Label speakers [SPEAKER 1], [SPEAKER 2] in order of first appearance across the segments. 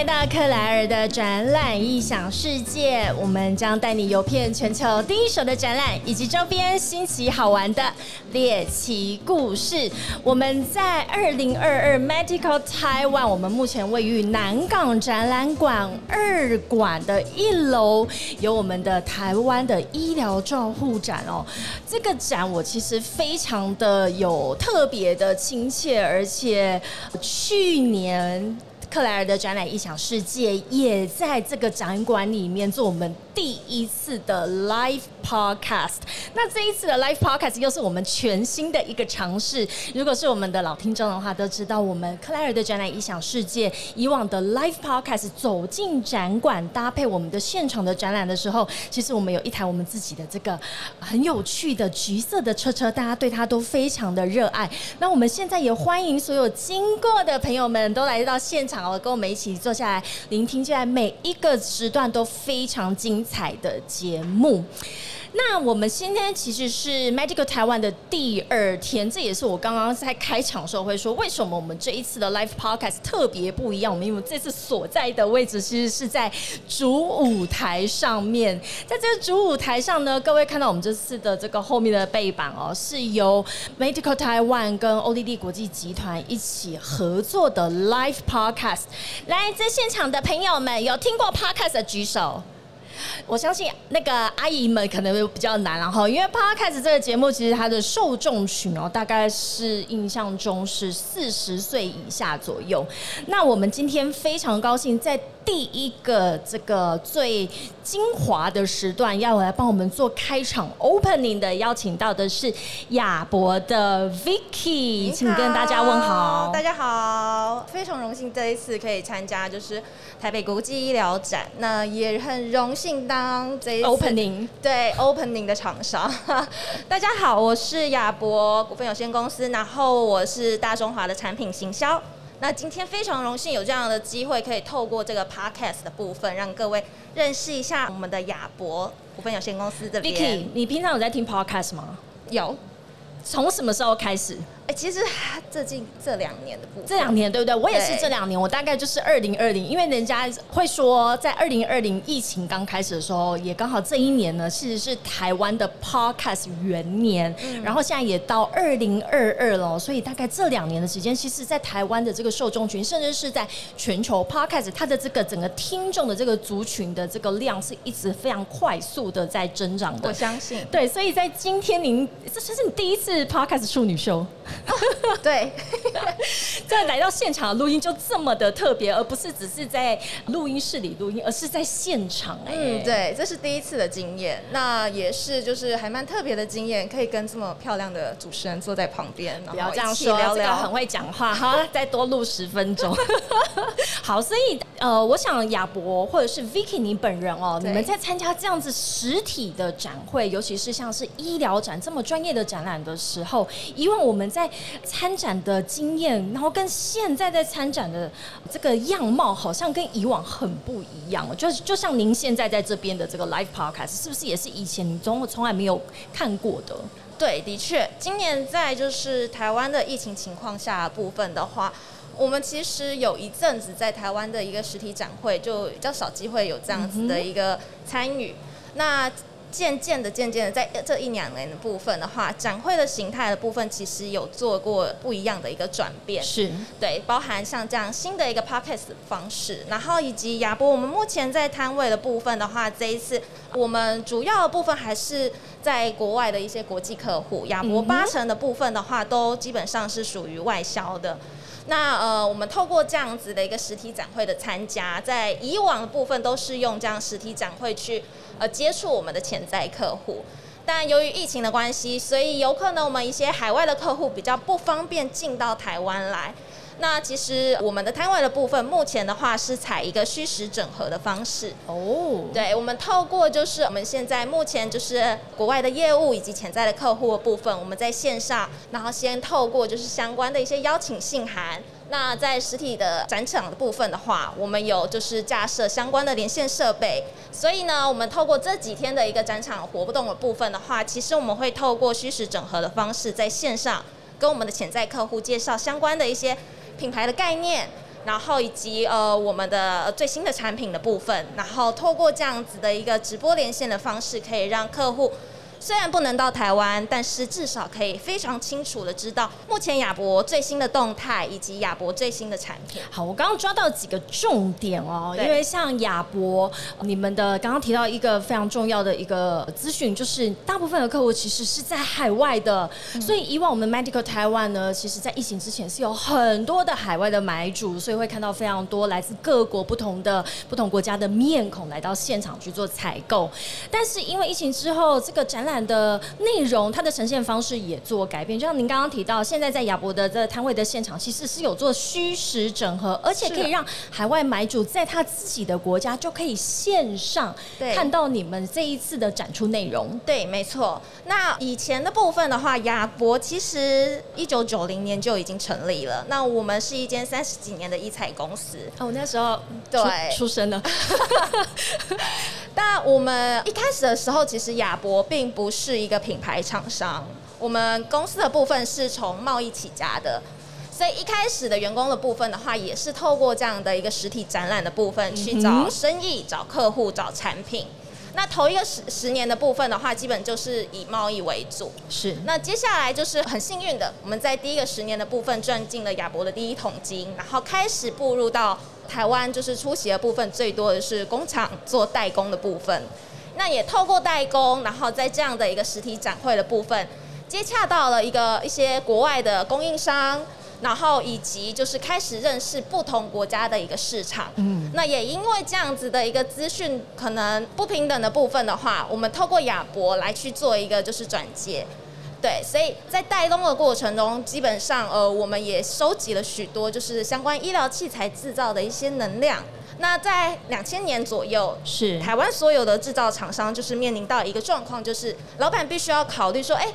[SPEAKER 1] 来到克莱尔的展览异想世界，我们将带你游遍全球第一手的展览以及周边新奇好玩的猎奇故事。我们在二零二二 Medical Taiwan，我们目前位于南港展览馆二馆的一楼，有我们的台湾的医疗照护展哦。这个展我其实非常的有特别的亲切，而且去年。克莱尔的展览异想世界也在这个展馆里面做我们第一次的 live podcast。那这一次的 live podcast 又是我们全新的一个尝试。如果是我们的老听众的话，都知道我们克莱尔的展览异想世界以往的 live podcast 走进展馆搭配我们的现场的展览的时候，其实我们有一台我们自己的这个很有趣的橘色的车车，大家对它都非常的热爱。那我们现在也欢迎所有经过的朋友们都来到现场。好，跟我们一起坐下来聆听，现在每一个时段都非常精彩的节目。那我们今天其实是 Medical 台湾的第二天，这也是我刚刚在开场时候会说，为什么我们这一次的 Live Podcast 特别不一样？我们因为这次所在的位置其实是在主舞台上面，在这个主舞台上呢，各位看到我们这次的这个后面的背板哦，是由 Medical 台湾跟 ODD 国际集团一起合作的 Live Podcast。来，在现场的朋友们，有听过 Podcast 的举手。我相信那个阿姨们可能比较难，然后因为 Podcast 这个节目，其实它的受众群哦，大概是印象中是四十岁以下左右。那我们今天非常高兴在。第一个这个最精华的时段，要来帮我们做开场 opening 的，邀请到的是亚博的 Vicky，请跟大家问好。
[SPEAKER 2] 大家好，非常荣幸这一次可以参加就是台北国际医疗展，那也很荣幸当这一次
[SPEAKER 1] opening
[SPEAKER 2] 对 opening 的厂商。大家好，我是亚博股份有限公司，然后我是大中华的产品行销。那今天非常荣幸有这样的机会，可以透过这个 podcast 的部分，让各位认识一下我们的亚博股份有限公司这边。
[SPEAKER 1] Vicky，你平常有在听 podcast 吗？
[SPEAKER 2] 有。
[SPEAKER 1] 从什么时候开始？
[SPEAKER 2] 其实最近这两年的部分，
[SPEAKER 1] 这两年对不对？我也是这两年，我大概就是二零二零，因为人家会说，在二零二零疫情刚开始的时候，也刚好这一年呢，其实是台湾的 podcast 元年，然后现在也到二零二二了，所以大概这两年的时间，其实，在台湾的这个受众群，甚至是在全球 podcast 它的这个整个听众的这个族群的这个量，是一直非常快速的在增长的。
[SPEAKER 2] 我相信，
[SPEAKER 1] 对，所以在今天您，这这是你第一次 podcast 处女秀。
[SPEAKER 2] 对，
[SPEAKER 1] 在来到现场录音就这么的特别，而不是只是在录音室里录音，而是在现场哎。
[SPEAKER 2] 嗯，对，这是第一次的经验，那也是就是还蛮特别的经验，可以跟这么漂亮的主持人坐在旁边，
[SPEAKER 1] 不要这样说，这个很会讲话哈，再多录十分钟。好，所以呃，我想亚博或者是 Vicky 你本人哦，你们在参加这样子实体的展会，尤其是像是医疗展这么专业的展览的时候，以往我们在参展的经验，然后跟现在在参展的这个样貌，好像跟以往很不一样。就就像您现在在这边的这个 live podcast，是不是也是以前你从从来没有看过的？
[SPEAKER 2] 对，的确，今年在就是台湾的疫情情况下部分的话，我们其实有一阵子在台湾的一个实体展会，就比较少机会有这样子的一个参与。那渐渐的，渐渐的，在这一两年的部分的话，展会的形态的部分，其实有做过不一样的一个转变。
[SPEAKER 1] 是
[SPEAKER 2] 对，包含像这样新的一个 podcast 方式，然后以及亚博，我们目前在摊位的部分的话，这一次我们主要的部分还是在国外的一些国际客户，亚博八成的部分的话，都基本上是属于外销的。那呃，我们透过这样子的一个实体展会的参加，在以往的部分都是用这样实体展会去呃接触我们的潜在客户，但由于疫情的关系，所以有可能我们一些海外的客户比较不方便进到台湾来。那其实我们的摊位的部分，目前的话是采一个虚实整合的方式。哦，对，我们透过就是我们现在目前就是国外的业务以及潜在的客户的部分，我们在线上，然后先透过就是相关的一些邀请信函。那在实体的展场的部分的话，我们有就是架设相关的连线设备。所以呢，我们透过这几天的一个展场活动的部分的话，其实我们会透过虚实整合的方式，在线上跟我们的潜在客户介绍相关的一些。品牌的概念，然后以及呃我们的最新的产品的部分，然后透过这样子的一个直播连线的方式，可以让客户。虽然不能到台湾，但是至少可以非常清楚的知道目前亚博最新的动态以及亚博最新的产品。
[SPEAKER 1] 好，我刚刚抓到几个重点哦，因为像亚博，你们的刚刚提到一个非常重要的一个资讯，就是大部分的客户其实是在海外的，所以以往我们 Medical 台湾呢，其实在疫情之前是有很多的海外的买主，所以会看到非常多来自各国不同的不同国家的面孔来到现场去做采购。但是因为疫情之后，这个展览的内容它的呈现方式也做改变，就像您刚刚提到，现在在亚博的这摊位的现场，其实是有做虚实整合，而且可以让海外买主在他自己的国家就可以线上
[SPEAKER 2] 对
[SPEAKER 1] 看到你们这一次的展出内容。
[SPEAKER 2] 对，没错。那以前的部分的话，亚博其实一九九零年就已经成立了。那我们是一间三十几年的医材公司。
[SPEAKER 1] 哦，那时候
[SPEAKER 2] 对
[SPEAKER 1] 出出生了，
[SPEAKER 2] 那我们一开始的时候，其实亚博并不是一个品牌厂商，我们公司的部分是从贸易起家的。所以一开始的员工的部分的话，也是透过这样的一个实体展览的部分去找生意、找客户、找产品。那头一个十十年的部分的话，基本就是以贸易为主。
[SPEAKER 1] 是
[SPEAKER 2] 那接下来就是很幸运的，我们在第一个十年的部分赚进了亚博的第一桶金，然后开始步入到台湾，就是出席的部分最多的是工厂做代工的部分。那也透过代工，然后在这样的一个实体展会的部分，接洽到了一个一些国外的供应商。然后以及就是开始认识不同国家的一个市场，嗯，那也因为这样子的一个资讯可能不平等的部分的话，我们透过亚博来去做一个就是转接，对，所以在带动的过程中，基本上呃，我们也收集了许多就是相关医疗器材制造的一些能量。那在两千年左右，
[SPEAKER 1] 是
[SPEAKER 2] 台湾所有的制造厂商就是面临到一个状况，就是老板必须要考虑说，哎。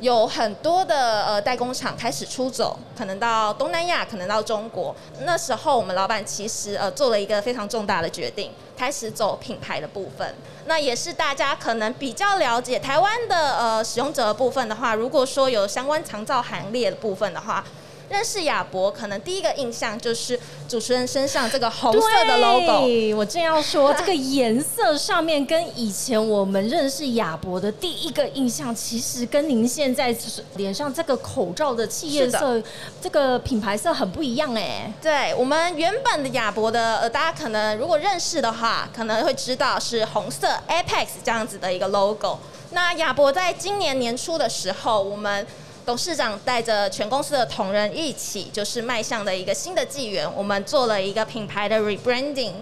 [SPEAKER 2] 有很多的呃代工厂开始出走，可能到东南亚，可能到中国。那时候我们老板其实呃做了一个非常重大的决定，开始走品牌的部分。那也是大家可能比较了解台湾的呃使用者的部分的话，如果说有相关长照行列的部分的话。认识亚博，可能第一个印象就是主持人身上这个红色的 logo。
[SPEAKER 1] 我正要说，这个颜色上面跟以前我们认识亚博的第一个印象，其实跟您现在脸上这个口罩的企业色、这个品牌色很不一样哎。
[SPEAKER 2] 对我们原本的亚博的，呃，大家可能如果认识的话，可能会知道是红色 Apex 这样子的一个 logo。那亚博在今年年初的时候，我们董事长带着全公司的同仁一起，就是迈向了一个新的纪元。我们做了一个品牌的 rebranding。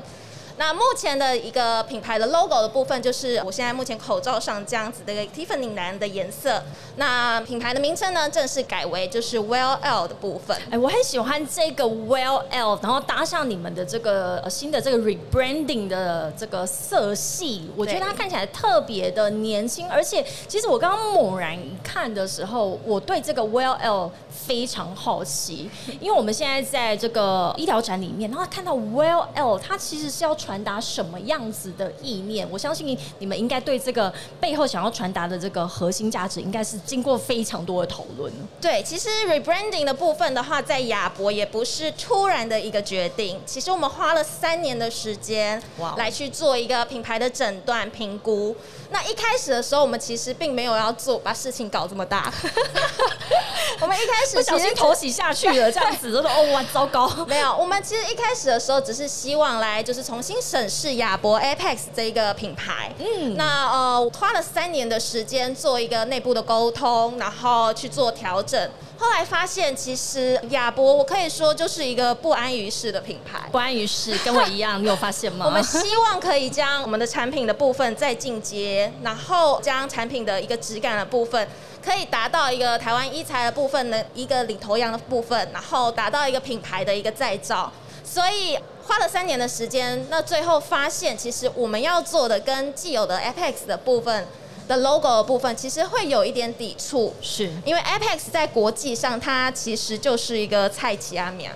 [SPEAKER 2] 那目前的一个品牌的 logo 的部分，就是我现在目前口罩上这样子的 Tiffany 蓝的颜色。那品牌的名称呢，正式改为就是 Well L 的部分。
[SPEAKER 1] 哎，我很喜欢这个 Well L，然后搭上你们的这个呃新的这个 rebranding 的这个色系，我觉得它看起来特别的年轻。而且，其实我刚刚猛然一看的时候，我对这个 Well L 非常好奇，因为我们现在在这个医疗展里面，然后看到 Well L，它其实是要传达什么样子的意念？我相信你们应该对这个背后想要传达的这个核心价值，应该是经过非常多的讨论。
[SPEAKER 2] 对，其实 rebranding 的部分的话，在亚博也不是突然的一个决定，其实我们花了三年的时间来去做一个品牌的诊断评估。那一开始的时候，我们其实并没有要做把事情搞这么大。我们一开始
[SPEAKER 1] 不小心头洗下去了，这样子就说哦哇糟糕。
[SPEAKER 2] 没有，我们其实一开始的时候只是希望来就是重新审视亚博 Apex 这一个品牌。嗯，那呃花了三年的时间做一个内部的沟通，然后去做调整。后来发现，其实亚博我可以说就是一个不安于世的品牌。
[SPEAKER 1] 不安于世，跟我一样，你有发现吗？
[SPEAKER 2] 我们希望可以将我们的产品的部分再进阶，然后将产品的一个质感的部分，可以达到一个台湾一材的部分的一个领头羊的部分，然后达到一个品牌的一个再造。所以花了三年的时间，那最后发现，其实我们要做的跟既有的 Apex 的部分。的 logo 的部分其实会有一点抵触，
[SPEAKER 1] 是
[SPEAKER 2] 因为 Apex 在国际上它其实就是一个菜奇阿米亚。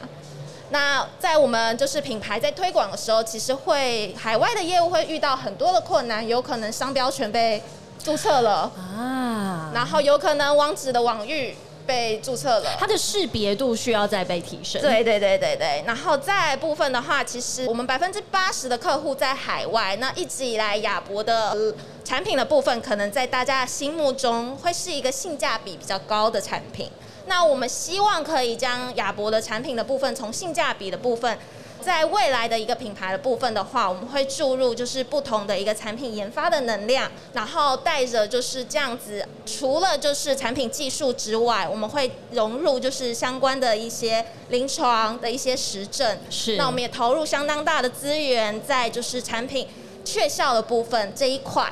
[SPEAKER 2] 那在我们就是品牌在推广的时候，其实会海外的业务会遇到很多的困难，有可能商标全被注册了啊，然后有可能网址的网域被注册了。
[SPEAKER 1] 它的识别度需要再被提升。
[SPEAKER 2] 对对对对对，然后再部分的话，其实我们百分之八十的客户在海外，那一直以来亚博的、呃产品的部分，可能在大家心目中会是一个性价比比较高的产品。那我们希望可以将亚博的产品的部分，从性价比的部分。在未来的一个品牌的部分的话，我们会注入就是不同的一个产品研发的能量，然后带着就是这样子，除了就是产品技术之外，我们会融入就是相关的一些临床的一些实证。
[SPEAKER 1] 是
[SPEAKER 2] 那我们也投入相当大的资源在就是产品确效的部分这一块。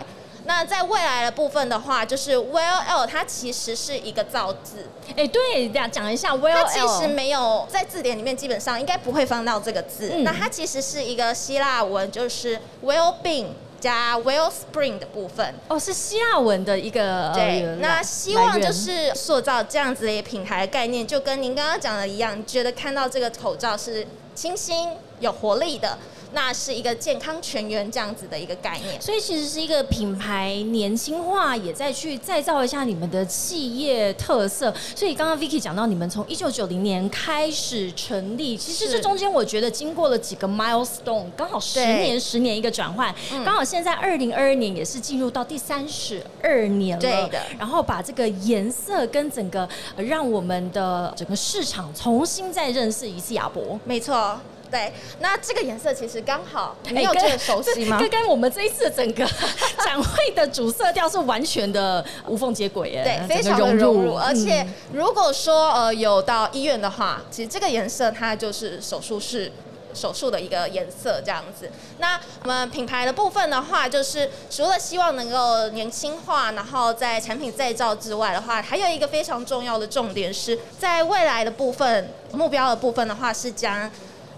[SPEAKER 2] 那在未来的部分的话，就是 Well L 它其实是一个造字，
[SPEAKER 1] 哎，对，讲讲一下 Well
[SPEAKER 2] 它其实没有在字典里面，基本上应该不会放到这个字。
[SPEAKER 1] 嗯
[SPEAKER 2] 那它其实是一个希腊文，就是 well being 加 well spring 的部分。
[SPEAKER 1] 哦，是希腊文的一个
[SPEAKER 2] 对
[SPEAKER 1] 呃，
[SPEAKER 2] 那希望就是塑造这样子的一个品牌概念，就跟您刚刚讲的一样，觉得看到这个口罩是清新有活力的，那是一个健康全员这样子的一个概念。
[SPEAKER 1] 所以其实是一个品牌年轻化，也在去再造一下你们的企业特色。所以刚刚 Vicky 讲到，你们从一九九零年开始成立，其实
[SPEAKER 2] 是
[SPEAKER 1] 这中间我觉得经过了几个 milestone，刚好十年十年一个转换，
[SPEAKER 2] 嗯
[SPEAKER 1] 刚好现在二零二二年也是进入到第三十二年了。
[SPEAKER 2] 对的
[SPEAKER 1] 然后把这个颜色跟整个呃让我们的整个市场重新再认识一次亚博。
[SPEAKER 2] 没错，对。那这个颜色其实刚好，你
[SPEAKER 1] 哎跟
[SPEAKER 2] 有这个熟悉吗
[SPEAKER 1] 这？跟跟我们这一次整个 展会的主色调是完全的无缝接轨耶，
[SPEAKER 2] 对，非常的融入。
[SPEAKER 1] 嗯
[SPEAKER 2] 而且如果说呃有到医院的话，其实这个颜色它就是手术室。手术的一个颜色这样子。那我们品牌的部分的话，就是除了希望能够年轻化，然后在产品再造之外的话，还有一个非常重要的重点是在未来的部分目标的部分的话，是将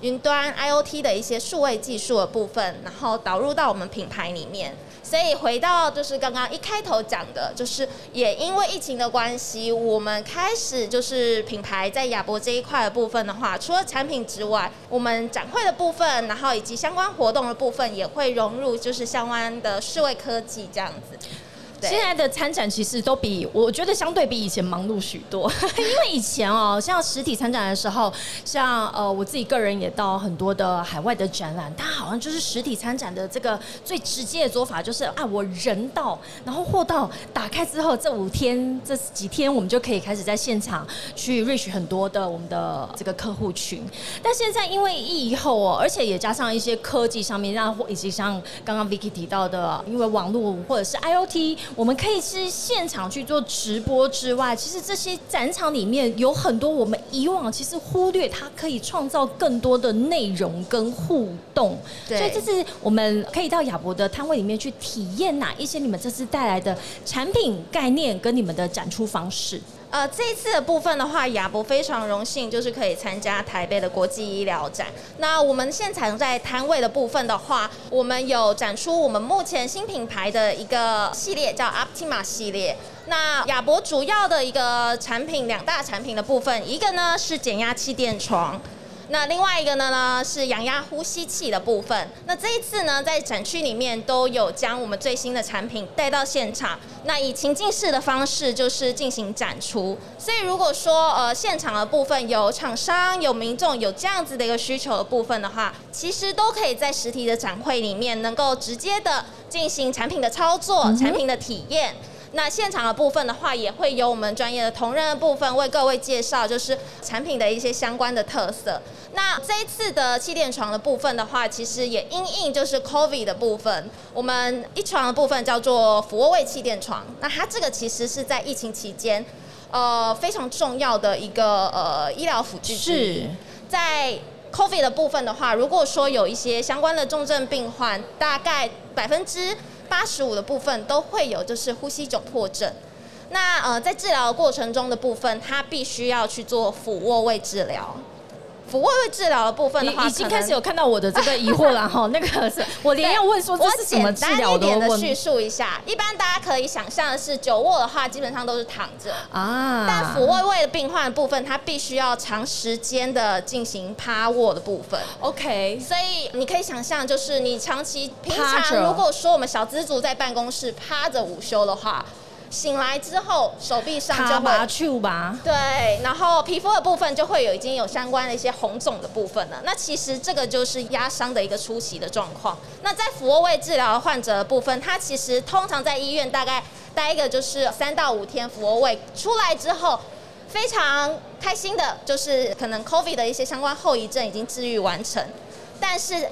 [SPEAKER 2] 云端 IoT 的一些数位技术的部分，然后导入到我们品牌里面。所以回到就是刚刚一开头讲的，就是也因为疫情的关系，我们开始就是品牌在亚博这一块的部分的话，除了产品之外，我们展会的部分，然后以及相关活动的部分，也会融入就是相关的数位科技这样子。
[SPEAKER 1] 现在的参展其实都比我觉得相对比以前忙碌许多，因为以前哦，像实体参展的时候，像呃我自己个人也到很多的海外的展览，它好像就是实体参展的这个最直接的做法就是啊，我人到，然后货到，打开之后这五天这几天我们就可以开始在现场去 reach 很多的我们的这个客户群。但现在因为疫后哦，而且也加上一些科技上面，让以及像刚刚 Vicky 提到的，因为网络或者是 IOT，我们可以是现场去做直播之外，其实这些展场里面有很多我们以往其实忽略，它可以创造更多的内容跟互动。
[SPEAKER 2] 对
[SPEAKER 1] 所以这次我们可以到亚博的摊位里面去体验哪一些你们这次带来的产品概念跟你们的展出方式。
[SPEAKER 2] 呃，这一次的部分的话，亚博非常荣幸，就是可以参加台北的国际医疗展。那我们现场在摊位的部分的话，我们有展出我们目前新品牌的一个系列，叫 Optima 系列。那亚博主要的一个产品，两大产品的部分，一个呢是减压气垫床。那另外一个呢呢是氧压呼吸器的部分。那这一次呢，在展区里面都有将我们最新的产品带到现场，那以情境式的方式就是进行展出。所以如果说呃现场的部分有厂商、有民众有这样子的一个需求的部分的话，其实都可以在实体的展会里面能够直接的进行产品的操作、产品的体验。那现场的部分的话，也会有我们专业的同仁的部分为各位介绍，就是产品的一些相关的特色。那这一次的气垫床的部分的话，其实也因应就是 COVID 的部分，我们一床的部分叫做俯卧位气垫床。那它这个其实是在疫情期间，呃，非常重要的一个呃医疗辅具
[SPEAKER 1] 是。
[SPEAKER 2] 在 COVID 的部分的话，如果说有一些相关的重症病患，大概百分之八十五的部分都会有就是呼吸窘迫症。那呃，在治疗过程中的部分，他必须要去做俯卧位治疗。俯卧位治疗的部分的话，
[SPEAKER 1] 已经开始有看到我的这个疑惑了哈，那个是我连要问说这
[SPEAKER 2] 我
[SPEAKER 1] 是什么治疗
[SPEAKER 2] 的
[SPEAKER 1] 问
[SPEAKER 2] 叙述一下。一般大家可以想象的是，久卧的话，基本上都是躺着。
[SPEAKER 1] 啊，
[SPEAKER 2] 但俯卧位的病患的部分，它必须要长时间的进行趴卧的部分。
[SPEAKER 1] OK，
[SPEAKER 2] 所以你可以想象，就是你长期平常如果说我们小资族在办公室趴着午休的话，醒来之后手臂上就会。
[SPEAKER 1] 去吧，
[SPEAKER 2] 对，然后皮肤的部分就会有已经有相关的一些红肿的部分了。那其实这个就是压伤的一个初期的状况。那在俯卧位治疗患者的部分，他其实通常在医院大概待一个就是三到五天俯卧位，出来之后非常开心的，就是可能 COVID 的一些相关后遗症已经治愈完成，但是。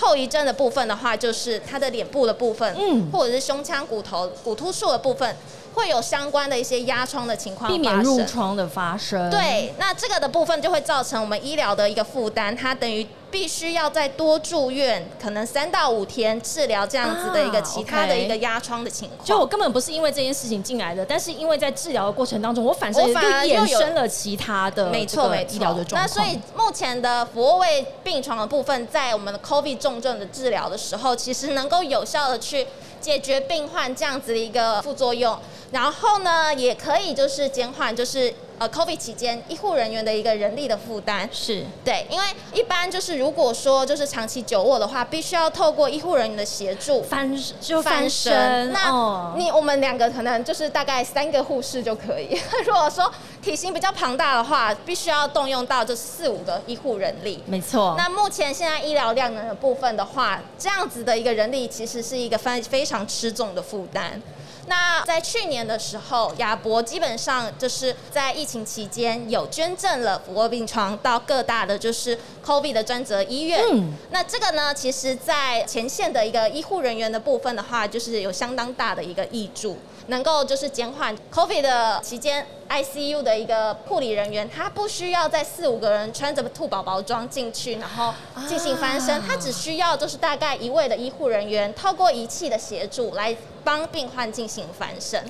[SPEAKER 2] 后遗症的部分的话，就是他的脸部的部分，
[SPEAKER 1] 嗯
[SPEAKER 2] 或者是胸腔骨头、骨突数的部分，会有相关的一些压疮的情况
[SPEAKER 1] 避免褥疮的发生。，
[SPEAKER 2] 对，那这个的部分就会造成我们医疗的一个负担，它等于必须要再多住院，可能三到五天治疗这样子的一个
[SPEAKER 1] 啊
[SPEAKER 2] 其他的一个压疮的情况。
[SPEAKER 1] 就我根本不是因为这件事情进来的，但是因为在治疗的过程当中，我反正
[SPEAKER 2] 我反而
[SPEAKER 1] 又衍生了其他的
[SPEAKER 2] 没错，
[SPEAKER 1] 医疗的状况。
[SPEAKER 2] 那所以目前的俯卧位病床的部分，在我们的 COVID 重症的治疗的时候，其实能够有效的去解决病患这样子的一个副作用，然后呢，也可以就是减缓就是呃 COVID 期间医护人员的一个人力的负担。
[SPEAKER 1] 是
[SPEAKER 2] 对，因为一般就是如果说就是长期久卧的话，必须要透过医护人员的协助
[SPEAKER 1] 翻就翻
[SPEAKER 2] 翻
[SPEAKER 1] 身，
[SPEAKER 2] 身。那
[SPEAKER 1] 哦
[SPEAKER 2] 你我们两个可能就是大概三个护士就可以。如果说体型比较庞大的话，必须要动用到这四五个医护人力。
[SPEAKER 1] 没错。
[SPEAKER 2] 那目前现在医疗量能的部分的话，这样子的一个人力其实是一个非非常吃重的负担。那在去年的时候，亚博基本上就是在疫情期间有捐赠了俯卧病床到各大的就是 COVID 的专责医院。
[SPEAKER 1] 嗯
[SPEAKER 2] 那这个呢，其实在前线的一个医护人员的部分的话，就是有相当大的一个益助，能够就是减缓 COVID 的期间 ICU 的一个护理人员，他不需要在四五个人穿着兔宝宝装进去，然后进行翻身，
[SPEAKER 1] 啊
[SPEAKER 2] 他只需要就是大概一位的医护人员，透过仪器的协助来帮病患进行翻身。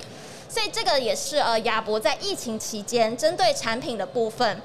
[SPEAKER 2] 所以这个也是呃亚博在疫情期间针对产品的部分。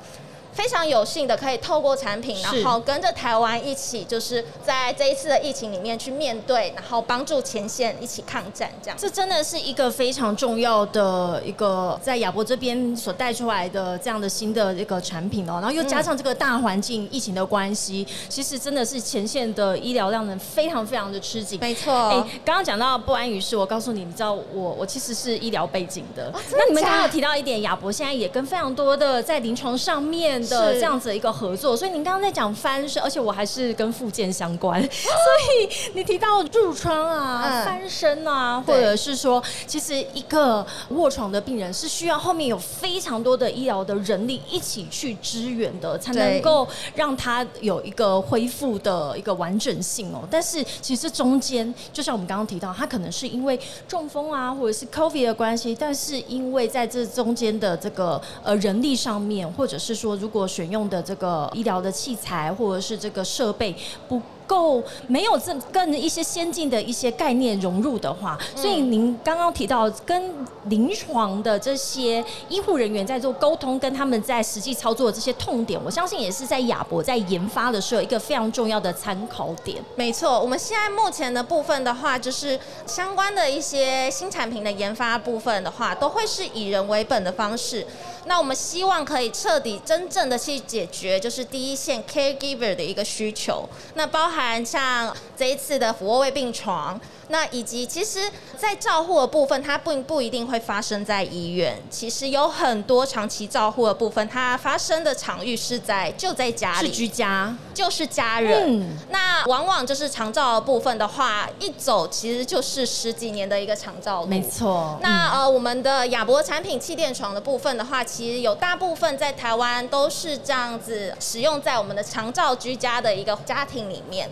[SPEAKER 2] 非常有幸的可以透过产品，然后跟着台湾一起，就是在这一次的疫情里面去面对，然后帮助前线一起抗战，这样。
[SPEAKER 1] 这真的是一个非常重要的一个在亚博这边所带出来的这样的新的一个产品哦，然后又加上这个大环境疫情的关系，其实真的是前线的医疗量能非常非常的吃紧。
[SPEAKER 2] 没错，
[SPEAKER 1] 哎，刚刚讲到不安于室，我告诉你，你知道我我其实是医疗背景的。那你们刚刚有提到一点，亚博现在也跟非常多的在临床上面的
[SPEAKER 2] 是。
[SPEAKER 1] 这样子的一个合作，所以您刚刚在讲翻身，而且我还是。跟附件相关，所以你提到褥疮啊、
[SPEAKER 2] 嗯
[SPEAKER 1] 翻身啊，或者是。说，其实一个卧床的病人是。需要后面有非常多的医疗的人力一起去支援的，才能够让他有一个恢复的一个完整性哦。但是。其实中间，就像我们刚刚提到，他可能是。因为中风啊，或者是。COVID 的关系，但是。因为在这中间的这个呃人力上面，或者是说如果选用的这个医疗的器材或者是这个设备不。够没有这更一些先进的一些概念融入的话，所以您刚刚提到跟临床的这些医护人员在做沟通，跟他们在实际操作的这些痛点，我相信也是在亚博在研发的时候一个非常重要的参考点。
[SPEAKER 2] 没错，我们现在目前的部分的话，就是相关的一些新产品的研发部分的话，都会是以人为本的方式。那我们希望可以彻底真正的去解决，就是第一线 caregiver 的一个需求。那包含像这一次的俯卧位病床，那以及其实，在照护的部分，它并不一定会发生在医院。其实有很多长期照护的部分，它发生的场域是在就在家里，
[SPEAKER 1] 是居家，
[SPEAKER 2] 就是家人。
[SPEAKER 1] 嗯
[SPEAKER 2] 那往往就是长照的部分的话，一走其实就是十几年的一个长照路。
[SPEAKER 1] 没错。
[SPEAKER 2] 那呃，我们的亚博产品气垫床的部分的话，其实有大部分在台湾都是这样子使用在我们的长照居家的一个家庭里面。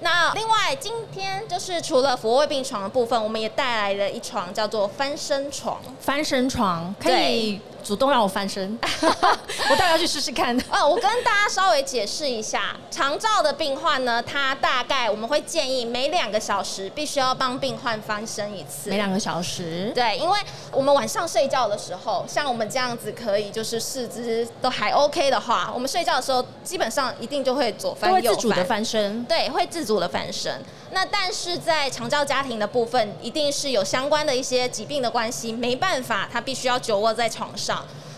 [SPEAKER 2] 那另外，今天就是除了俯卧病床的部分，我们也带来了一床叫做翻身床。
[SPEAKER 1] 翻身床可以主动让我翻身，我当然要去试试看。
[SPEAKER 2] 哦，我跟大家稍微解释一下，肠照的病患呢，他大概我们会建议每两个小时必须要帮病患翻身一次。
[SPEAKER 1] 每两个小时，
[SPEAKER 2] 对，因为我们晚上睡觉的时候，像我们这样子可以就是四肢都还 OK 的话，我们睡觉的时候基本上一定就会左翻
[SPEAKER 1] 都会
[SPEAKER 2] 右
[SPEAKER 1] 自主的翻身。
[SPEAKER 2] 对，会自主的翻身。那但是在长照家庭的部分，一定是有相关的一些疾病的关系，没办法，他必须要久卧在床上。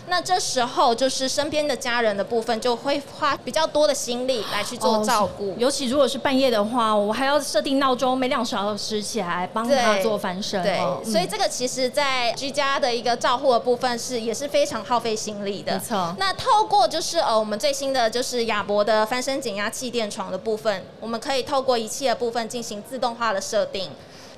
[SPEAKER 2] 那这时候就是身边的家人的部分就会花比较多的心力来去做照顾，
[SPEAKER 1] 尤其如果是半夜的话，我还要设定闹钟，每两小时起来帮他做翻身。
[SPEAKER 2] 对，所以这个其实在居家的一个照护的部分是也是非常耗费心力的。
[SPEAKER 1] 没错。
[SPEAKER 2] 那透过就是呃我们最新的就是亚博的翻身减压气垫床的部分，我们可以透过仪器的部分进行自动化的设定。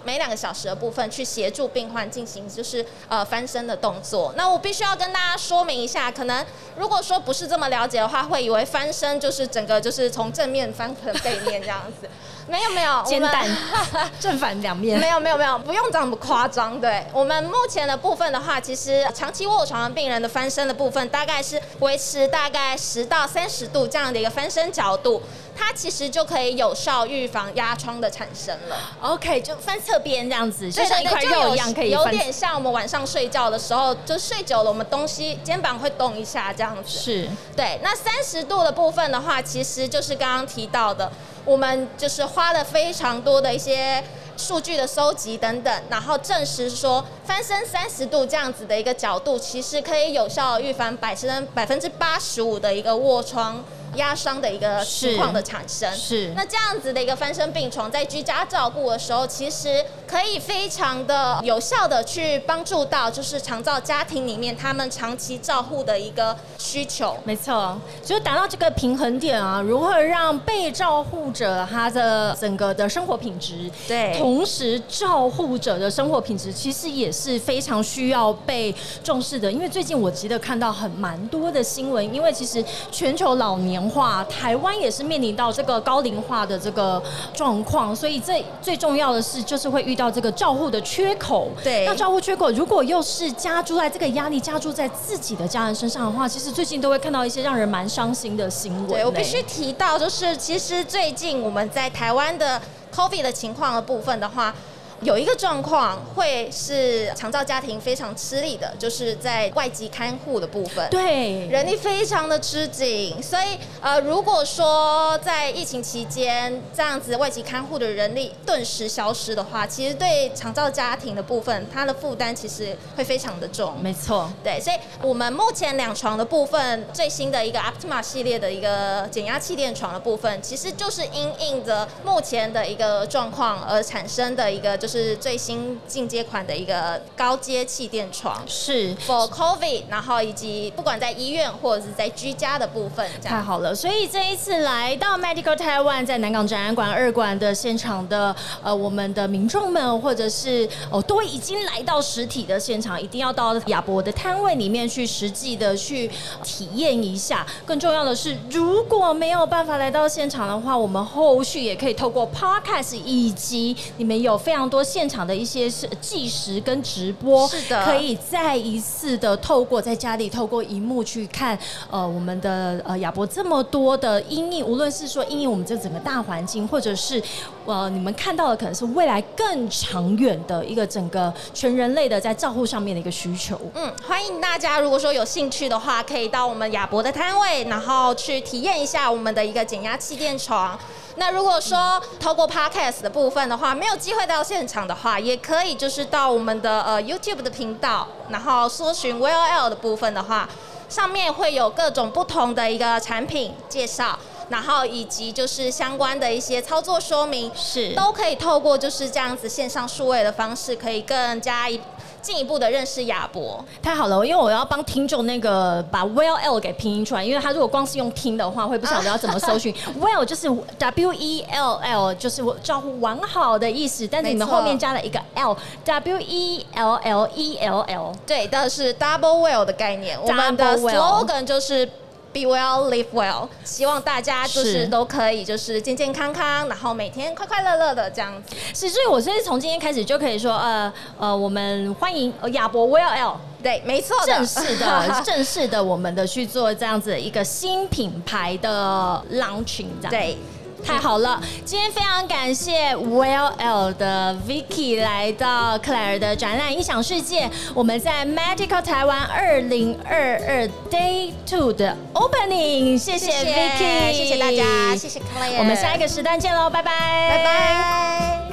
[SPEAKER 2] 每两个小时的部分去协助病患进行就是呃翻身的动作。那我必须要跟大家说明一下，可能如果说不是这么了解的话，会以为翻身就是整个就是从正面翻成背面这样子。没 有没有，
[SPEAKER 1] 煎蛋 正反两面。
[SPEAKER 2] 没有没有没有，不用这么夸张。对我们目前的部分的话，其实长期卧床的病人的翻身的部分，大概是维持大概十到三十度这样的一个翻身角度。它其实就可以有效预防压疮的产生了。
[SPEAKER 1] OK，就翻侧边这样子，就像一块肉一样，可以
[SPEAKER 2] 有点像我们晚上睡觉的时候，就睡久了，我们东西肩膀会动一下这样子。
[SPEAKER 1] 是，
[SPEAKER 2] 对。那三十度的部分的话，其实就是刚刚提到的，我们就是花了非常多的一些数据的收集等等，然后证实说翻身三十度这样子的一个角度，其实可以有效预防百分百分之八十五的一个卧疮。压伤的一个情况的产生，
[SPEAKER 1] 是
[SPEAKER 2] 那这样子的一个翻身病床，在居家照顾的时候，其实可以非常的有效的去帮助到，就是长照家庭里面他们长期照护的一个需求。
[SPEAKER 1] 没错，就达到这个平衡点啊，如何让被照护者他的整个的生活品质，
[SPEAKER 2] 对，
[SPEAKER 1] 同时照护者的生活品质，其实也是非常需要被重视的。因为最近我记得看到很蛮多的新闻，因为其实全球老年化，台湾也是面临到这个高龄化的这个状况，所以这最重要的是就是会遇到这个照护的缺口。
[SPEAKER 2] 对，
[SPEAKER 1] 那照护缺口如果又是加注在这个压力加注在自己的家人身上的话，其实最近都会看到一些让人蛮伤心的新闻。
[SPEAKER 2] 对我必须提到，就是其实最近我们在台湾的 COVID 的情况的部分的话。有一个状况会是长照家庭非常吃力的，就是在外籍看护的部分，
[SPEAKER 1] 对，
[SPEAKER 2] 人力非常的吃紧，所以呃，如果说在疫情期间这样子外籍看护的人力顿时消失的话，其实对长照家庭的部分，它的负担其实会非常的重。
[SPEAKER 1] 没错，
[SPEAKER 2] 对，所以我们目前两床的部分，最新的一个 Optima 系列的一个减压气垫床的部分，其实就是因应着目前的一个状况而产生的一个就。是最新进阶款的一个高阶气垫床，
[SPEAKER 1] 是
[SPEAKER 2] for COVID，然后以及不管在医院或者是在居家的部分，
[SPEAKER 1] 太好了。所以这一次来到 Medical Taiwan 在南港展览馆二馆的现场的呃，我们的民众们或者是哦，都已经来到实体的现场，一定要到亚博的摊位里面去实际的去体验一下。更重要的是，如果没有办法来到现场的话，我们后续也可以透过 Podcast 以及你们有非常多。现场的一些是计时跟直播，
[SPEAKER 2] 是的，
[SPEAKER 1] 可以再一次的透过在家里透过荧幕去看，呃，我们的呃亚博这么多的阴影，无论是说阴影我们这整个大环境，或者是呃你们看到的可能是未来更长远的一个整个全人类的在照护上面的一个需求。
[SPEAKER 2] 嗯，欢迎大家如果说有兴趣的话，可以到我们亚博的摊位，然后去体验一下我们的一个减压气垫床。那如果说透过 podcast 的部分的话，没有机会到现场的话，也可以就是到我们的呃 YouTube 的频道，然后搜寻 VOL 的部分的话，上面会有各种不同的一个产品介绍，然后以及就是相关的一些操作说明，
[SPEAKER 1] 是
[SPEAKER 2] 都可以透过就是这样子线上数位的方式，可以更加一。进一步的认识亚博，
[SPEAKER 1] 太好了，因为我要帮听众那个把 well l 给拼音出来，因为他如果光是用听的话，会不晓得要怎么搜寻。well 就是 w e l l，就是我照顾完好的意思，但是你们后面加了一个 l，w e l l e l l，
[SPEAKER 2] 对，但是 double well 的概念，我们的 slogan 就是。Be well, live well。希望大家就是都可以，就是健健康康，然后每天快快乐乐的这样子。
[SPEAKER 1] 是，所以我甚至从今天开始就可以说，呃呃，我们欢迎亚博 Well L。
[SPEAKER 2] 对，没错，
[SPEAKER 1] 正式的，正式的，我们的去做这样子一个新品牌的 launching，这样。
[SPEAKER 2] 对。
[SPEAKER 1] 太好了，今天非常感谢 Well L 的 Vicky 来到克莱尔的展览《异想世界》，我们在 Medical 台湾二零二二 Day Two 的 Opening，谢谢 Vicky，
[SPEAKER 2] 谢谢大家，谢谢克莱尔，
[SPEAKER 1] 我们下一个时段见喽，拜拜，
[SPEAKER 2] 拜拜。